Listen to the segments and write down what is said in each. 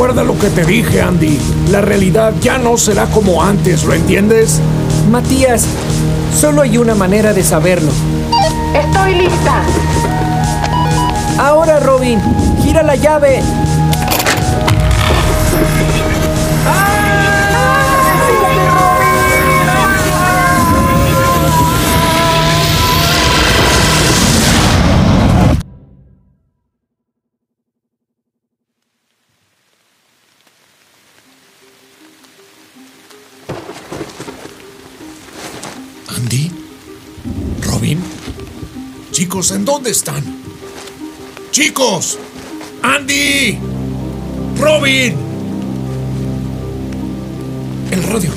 Recuerda lo que te dije, Andy. La realidad ya no será como antes, ¿lo entiendes? Matías, solo hay una manera de saberlo. Estoy lista. Ahora, Robin, gira la llave. ¿En dónde están? ¡Chicos! ¡Andy! ¡Robin! El radio.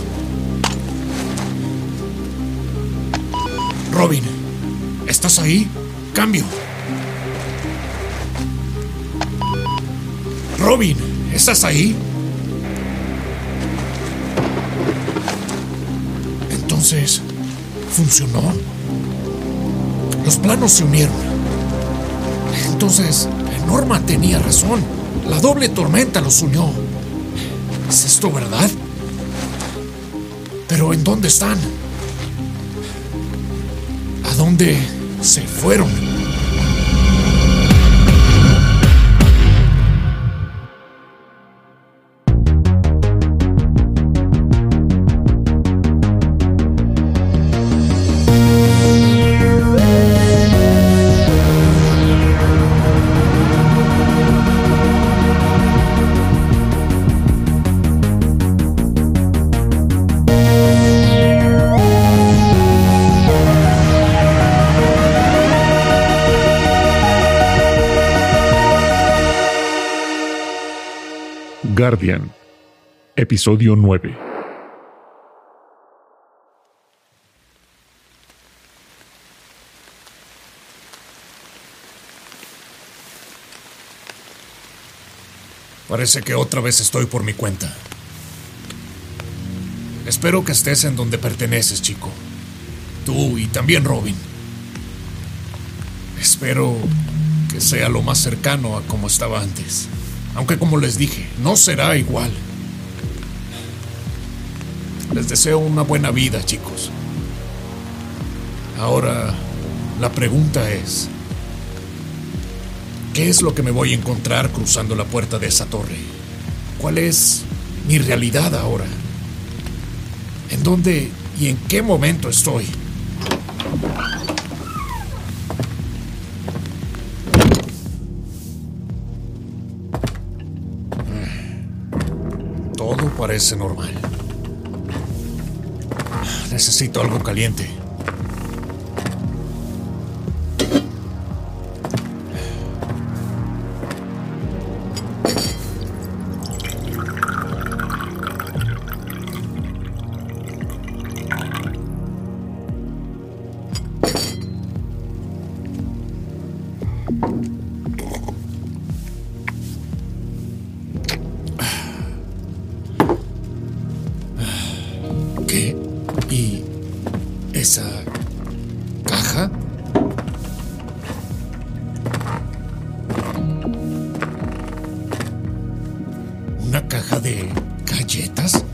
Robin, ¿estás ahí? Cambio. Robin, ¿estás ahí? Entonces, ¿funcionó? Los planos se unieron. Entonces, Norma tenía razón. La doble tormenta los unió. ¿Es esto verdad? Pero ¿en dónde están? ¿A dónde se fueron? Guardian, episodio 9. Parece que otra vez estoy por mi cuenta. Espero que estés en donde perteneces, chico. Tú y también Robin. Espero que sea lo más cercano a como estaba antes. Aunque como les dije, no será igual. Les deseo una buena vida, chicos. Ahora, la pregunta es, ¿qué es lo que me voy a encontrar cruzando la puerta de esa torre? ¿Cuál es mi realidad ahora? ¿En dónde y en qué momento estoy? Parece normal. Necesito algo caliente. Esa caja? ¿Una caja de galletas?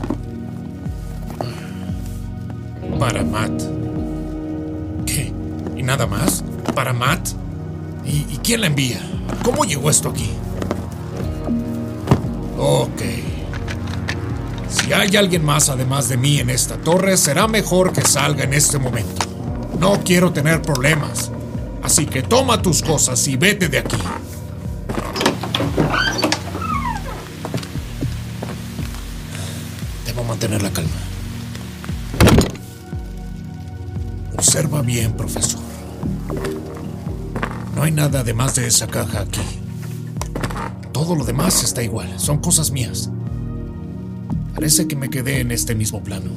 Para Matt. ¿Qué? ¿Y nada más? ¿Para Matt? ¿Y, quién la envía? ¿Cómo llegó esto aquí? Ok. Si hay alguien más además de mí en esta torre, será mejor que salga en este momento. No quiero tener problemas. Así que toma tus cosas y vete de aquí. Debo mantener la calma. Observa bien, profesor. No hay nada además de esa caja aquí. Todo lo demás está igual. Son cosas mías. Parece que me quedé en este mismo plano.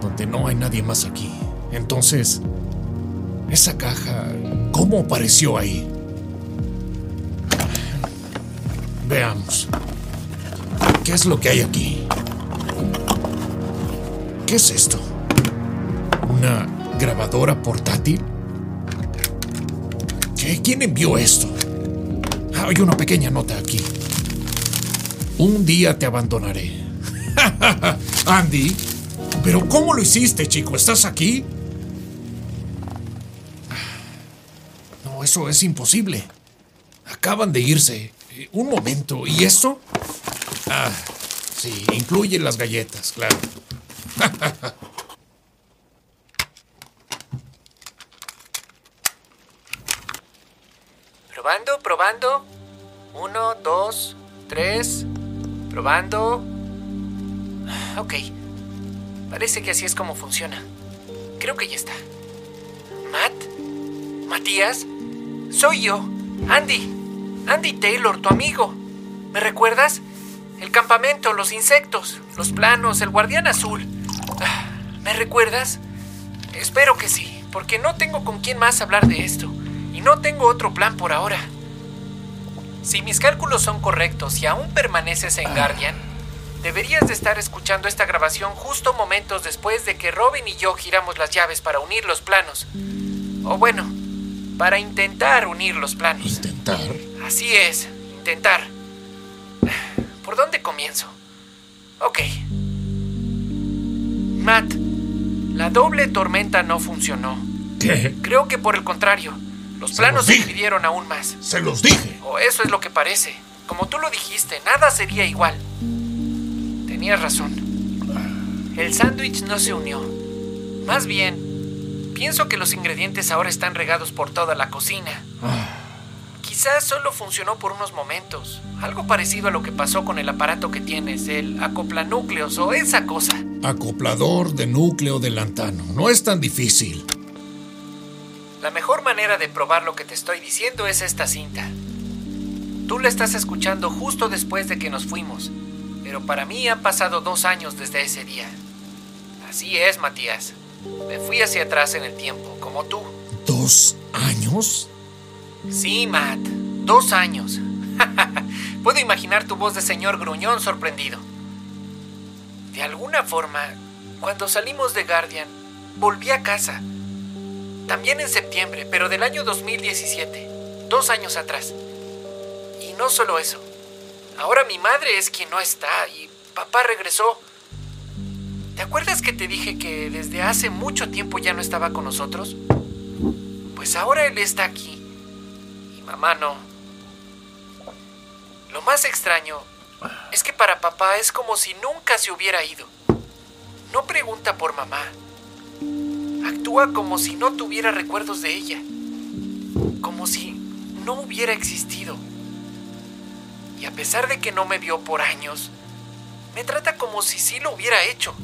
Donde no hay nadie más aquí. Entonces, esa caja, ¿cómo apareció ahí? Veamos. ¿Qué es lo que hay aquí? ¿Qué es esto? ¿Una grabadora portátil? ¿Qué? ¿Quién envió esto? Hay una pequeña nota aquí. Un día te abandonaré. Andy, ¿pero cómo lo hiciste, chico? ¿Estás aquí? No, eso es imposible. Acaban de irse. Eh, Un momento. ¿Y esto? Ah, sí, incluye las galletas, claro. Probando, probando. Uno, dos, tres. Probando. Ok. Parece que así es como funciona. Creo que ya está. ¿Matt? ¿Matías? Soy yo, Andy. Andy Taylor, tu amigo. ¿Me recuerdas? El campamento, los insectos, los planos, el guardián azul. Ah, ¿Me recuerdas? Espero que sí, porque no tengo con quién más hablar de esto. Y no tengo otro plan por ahora. Si mis cálculos son correctos y aún permaneces en Guardian, deberías de estar escuchando esta grabación justo momentos después de que Robin y yo giramos las llaves para unir los planos. O bueno, para intentar unir los planos. ¿Intentar? Así es, intentar. ¿Por dónde comienzo? Ok. Matt, la doble tormenta no funcionó. ¿Qué? Creo que por el contrario, los Se planos los se dije. dividieron aún más. Se los dije. O eso es lo que parece. Como tú lo dijiste, nada sería igual. Tenías razón. El sándwich no se unió. Más bien, pienso que los ingredientes ahora están regados por toda la cocina. Quizás solo funcionó por unos momentos. Algo parecido a lo que pasó con el aparato que tienes, el acoplanúcleos o esa cosa. Acoplador de núcleo de lantano. No es tan difícil. La mejor manera de probar lo que te estoy diciendo es esta cinta. Tú la estás escuchando justo después de que nos fuimos, pero para mí han pasado dos años desde ese día. Así es, Matías. Me fui hacia atrás en el tiempo, como tú. ¿Dos años? Sí, Matt. Dos años. Puedo imaginar tu voz de señor gruñón sorprendido. De alguna forma, cuando salimos de Guardian, volví a casa. También en septiembre, pero del año 2017. Dos años atrás. Y no solo eso. Ahora mi madre es quien no está y papá regresó. ¿Te acuerdas que te dije que desde hace mucho tiempo ya no estaba con nosotros? Pues ahora él está aquí. Y mamá no. Lo más extraño es que para papá es como si nunca se hubiera ido. No pregunta por mamá. Actúa como si no tuviera recuerdos de ella. Como si no hubiera existido. Y a pesar de que no me vio por años, me trata como si sí lo hubiera hecho.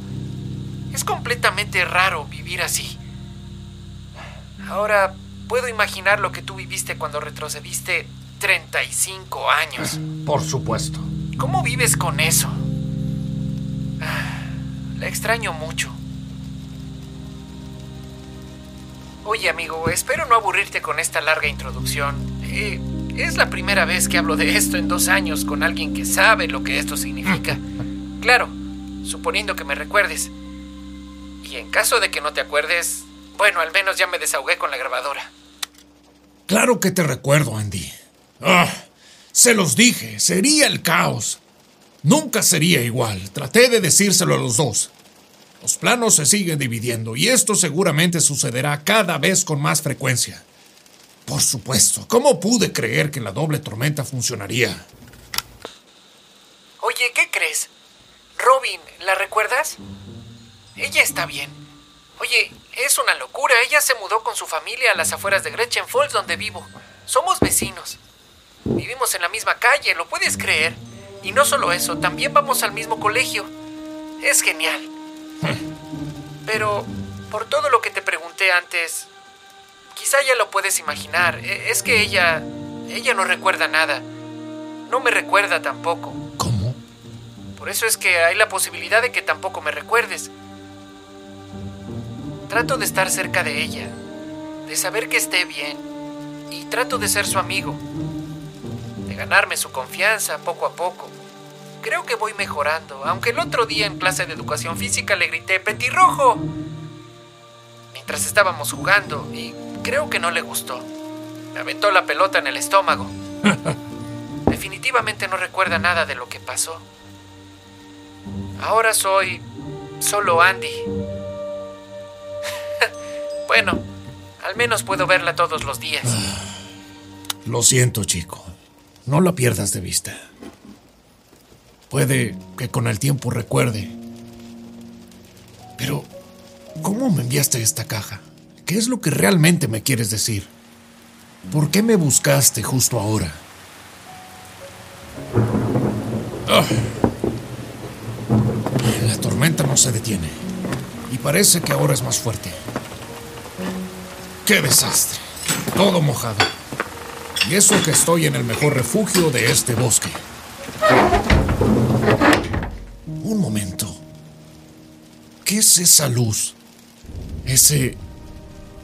Es completamente raro vivir así. Ahora puedo imaginar lo que tú viviste cuando retrocediste 35 años. Por supuesto. ¿Cómo vives con eso? Ah, La extraño mucho. Oye, amigo, espero no aburrirte con esta larga introducción. Eh, es la primera vez que hablo de esto en dos años con alguien que sabe lo que esto significa. Claro, suponiendo que me recuerdes. Y en caso de que no te acuerdes, bueno, al menos ya me desahogué con la grabadora. Claro que te recuerdo, Andy. Ah, se los dije, sería el caos. Nunca sería igual. Traté de decírselo a los dos. Los planos se siguen dividiendo y esto seguramente sucederá cada vez con más frecuencia. Por supuesto, ¿cómo pude creer que la doble tormenta funcionaría? Oye, ¿qué crees? Robin, ¿la recuerdas? Ella está bien. Oye, es una locura. Ella se mudó con su familia a las afueras de Gretchen Falls, donde vivo. Somos vecinos. Vivimos en la misma calle, ¿lo puedes creer? Y no solo eso, también vamos al mismo colegio. Es genial. Pero, por todo lo que te pregunté antes, quizá ya lo puedes imaginar. E- Es que ella... Ella no recuerda nada. No me recuerda tampoco. ¿Cómo? Por eso es que hay la posibilidad de que tampoco me recuerdes. Trato de estar cerca de ella, de saber que esté bien, y trato de ser su amigo, de ganarme su confianza poco a poco. Creo que voy mejorando, aunque el otro día en clase de educación física le grité ¡Petirrojo! mientras estábamos jugando y creo que no le gustó. Me aventó la pelota en el estómago. Definitivamente definitivamente no recuerda nada de lo que pasó. Ahora soy solo Andy. bueno, al menos puedo verla todos los días. Lo siento, chico. No la pierdas de vista. Puede que con el tiempo recuerde. Pero, ¿cómo me enviaste esta caja? ¿Qué es lo que realmente me quieres decir? ¿Por qué me buscaste justo ahora? Ah. La tormenta no se detiene. Y parece que ahora es más fuerte. ¡Qué desastre! Todo mojado. Y eso que estoy en el mejor refugio de este bosque. ¿Qué es esa luz? Ese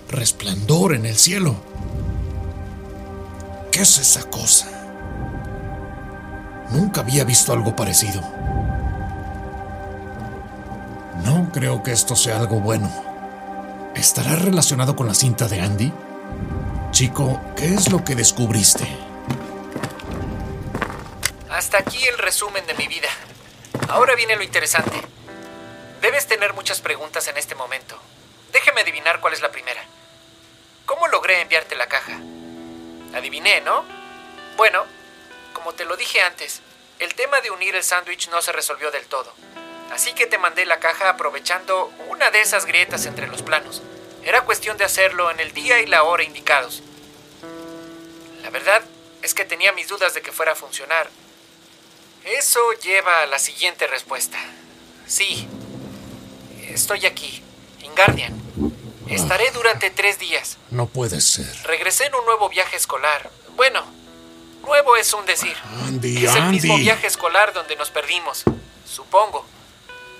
resplandor en el cielo. ¿Qué es esa cosa? Nunca había visto algo parecido. No creo que esto sea algo bueno. ¿Estará relacionado con la cinta de Andy? Chico, ¿qué es lo que descubriste? Hasta aquí el resumen de mi vida. Ahora viene lo interesante. Debes tener muchas preguntas en este momento. Déjeme adivinar cuál es la primera. ¿Cómo logré enviarte la caja? Adiviné, ¿no? Bueno, como te lo dije antes, el tema de unir el sándwich no se resolvió del todo. Así que te mandé la caja aprovechando una de esas grietas entre los planos. Era cuestión de hacerlo en el día y la hora indicados. La verdad es que tenía mis dudas de que fuera a funcionar. Eso lleva a la siguiente respuesta. Sí, estoy aquí, en Guardian. Estaré durante tres días. No puede ser. Regresé en un nuevo viaje escolar. Bueno, nuevo es un decir. Andy, es el mismo viaje escolar donde nos perdimos, supongo,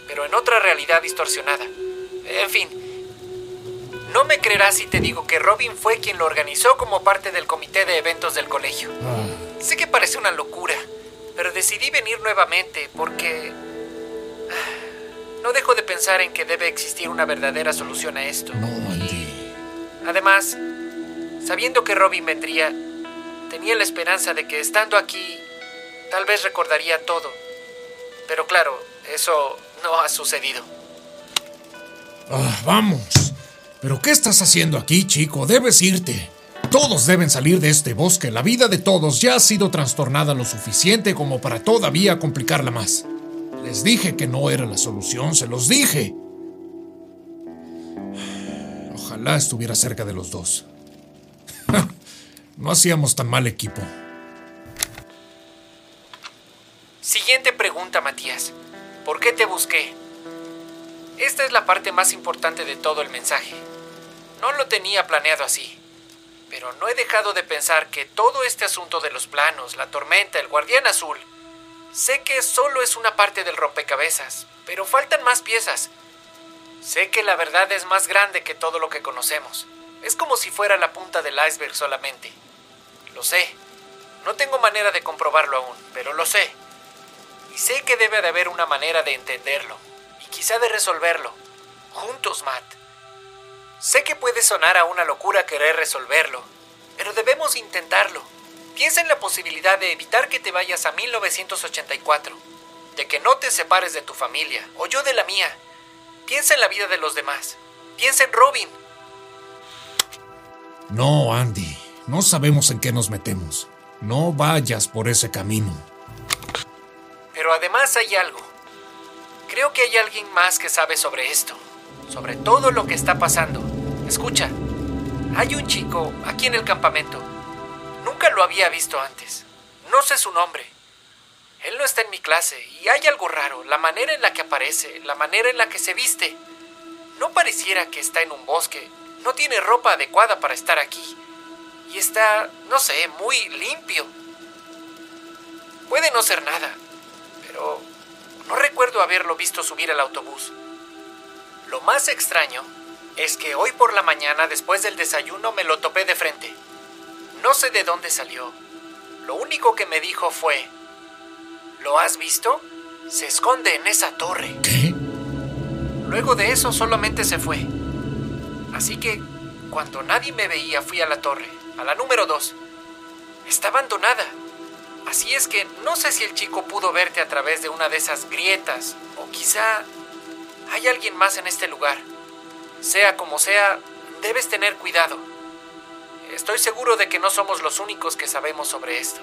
pero en otra realidad distorsionada. En fin, no me creerás si te digo que Robin fue quien lo organizó como parte del comité de eventos del colegio. Ah, Sé que parece una locura, pero decidí venir nuevamente porque... No dejo de pensar en que debe existir una verdadera solución a esto. no, Andy. Además, sabiendo que Robin vendría, tenía la esperanza de que estando aquí, tal vez recordaría todo. Pero claro, eso no ha sucedido. Ah, vamos. ¿Pero qué estás haciendo aquí, chico? Debes irte. Todos deben salir de este bosque. La vida de todos ya ha sido trastornada lo suficiente como para todavía complicarla más. Les dije que no era la solución, se los dije. Ojalá estuviera cerca de los dos. No hacíamos tan mal equipo. Siguiente pregunta, Matías. ¿Por qué te busqué? Esta es la parte más importante de todo el mensaje. No lo tenía planeado así. Pero no he dejado de pensar que todo este asunto de los planos, la tormenta, el guardián azul, sé que solo es una parte del rompecabezas, pero faltan más piezas. Sé que la verdad es más grande que todo lo que conocemos. Es como si fuera la punta del iceberg solamente. Lo sé. No tengo manera de comprobarlo aún, pero lo sé. Y sé que debe de haber una manera de entenderlo, y quizá de resolverlo. Juntos, Matt. Sé que puede sonar a una locura querer resolverlo, pero debemos intentarlo. Piensa en la posibilidad de evitar que te vayas a 1984, de que no te separes de tu familia, o yo de la mía. Piensa en la vida de los demás. Piensa en Robin. No, Andy. No sabemos en qué nos metemos. No vayas por ese camino. Pero además hay algo. Creo que hay alguien más que sabe sobre esto, sobre todo lo que está pasando. Escucha, hay un chico aquí en el campamento. Nunca lo había visto antes. No sé su nombre. Él no está en mi clase y hay algo raro, la manera en la que aparece, la manera en la que se viste. No pareciera que está en un bosque. No tiene ropa adecuada para estar aquí. Y está, no sé, muy limpio. Puede no ser nada, pero no recuerdo haberlo visto subir al autobús. Lo más extraño es que hoy por la mañana, después del desayuno, me lo topé de frente. No sé de dónde salió. Lo único que me dijo fue, ¿lo has visto? Se esconde en esa torre. ¿Qué? Luego de eso solamente se fue. Así que, cuando nadie me veía, fui a la torre, a la número dos. Está abandonada. Así es que no sé si el chico pudo verte a través de una de esas grietas, o quizá hay alguien más en este lugar. Sea como sea, debes tener cuidado. Estoy seguro de que no somos los únicos que sabemos sobre esto.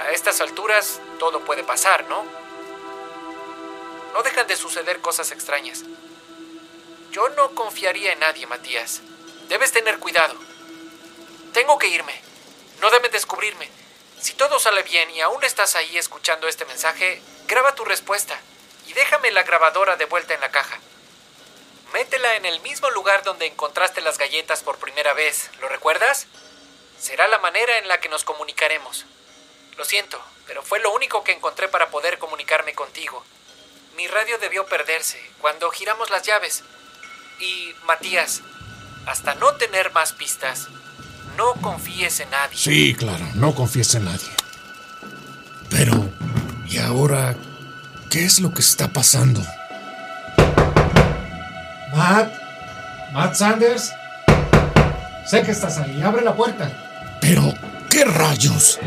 A estas alturas todo puede pasar, ¿no? No dejan de suceder cosas extrañas. Yo no confiaría en nadie, Matías. Debes tener cuidado. Tengo que irme. No deben descubrirme. Si todo sale bien y aún estás ahí escuchando este mensaje, graba tu respuesta y déjame la grabadora de vuelta en la caja. Métela en el mismo lugar donde encontraste las galletas por primera vez, ¿lo recuerdas? Será la manera en la que nos comunicaremos. Lo siento, pero fue lo único que encontré para poder comunicarme contigo. Mi radio debió perderse cuando giramos las llaves. Y, Matías, hasta no tener más pistas, no confíes en nadie. Sí, claro, no confíes en nadie. Pero, ¿y ahora qué es lo que está pasando? Matt, Matt Sanders. Sé que estás ahí, abre la puerta. Pero, ¿qué rayos?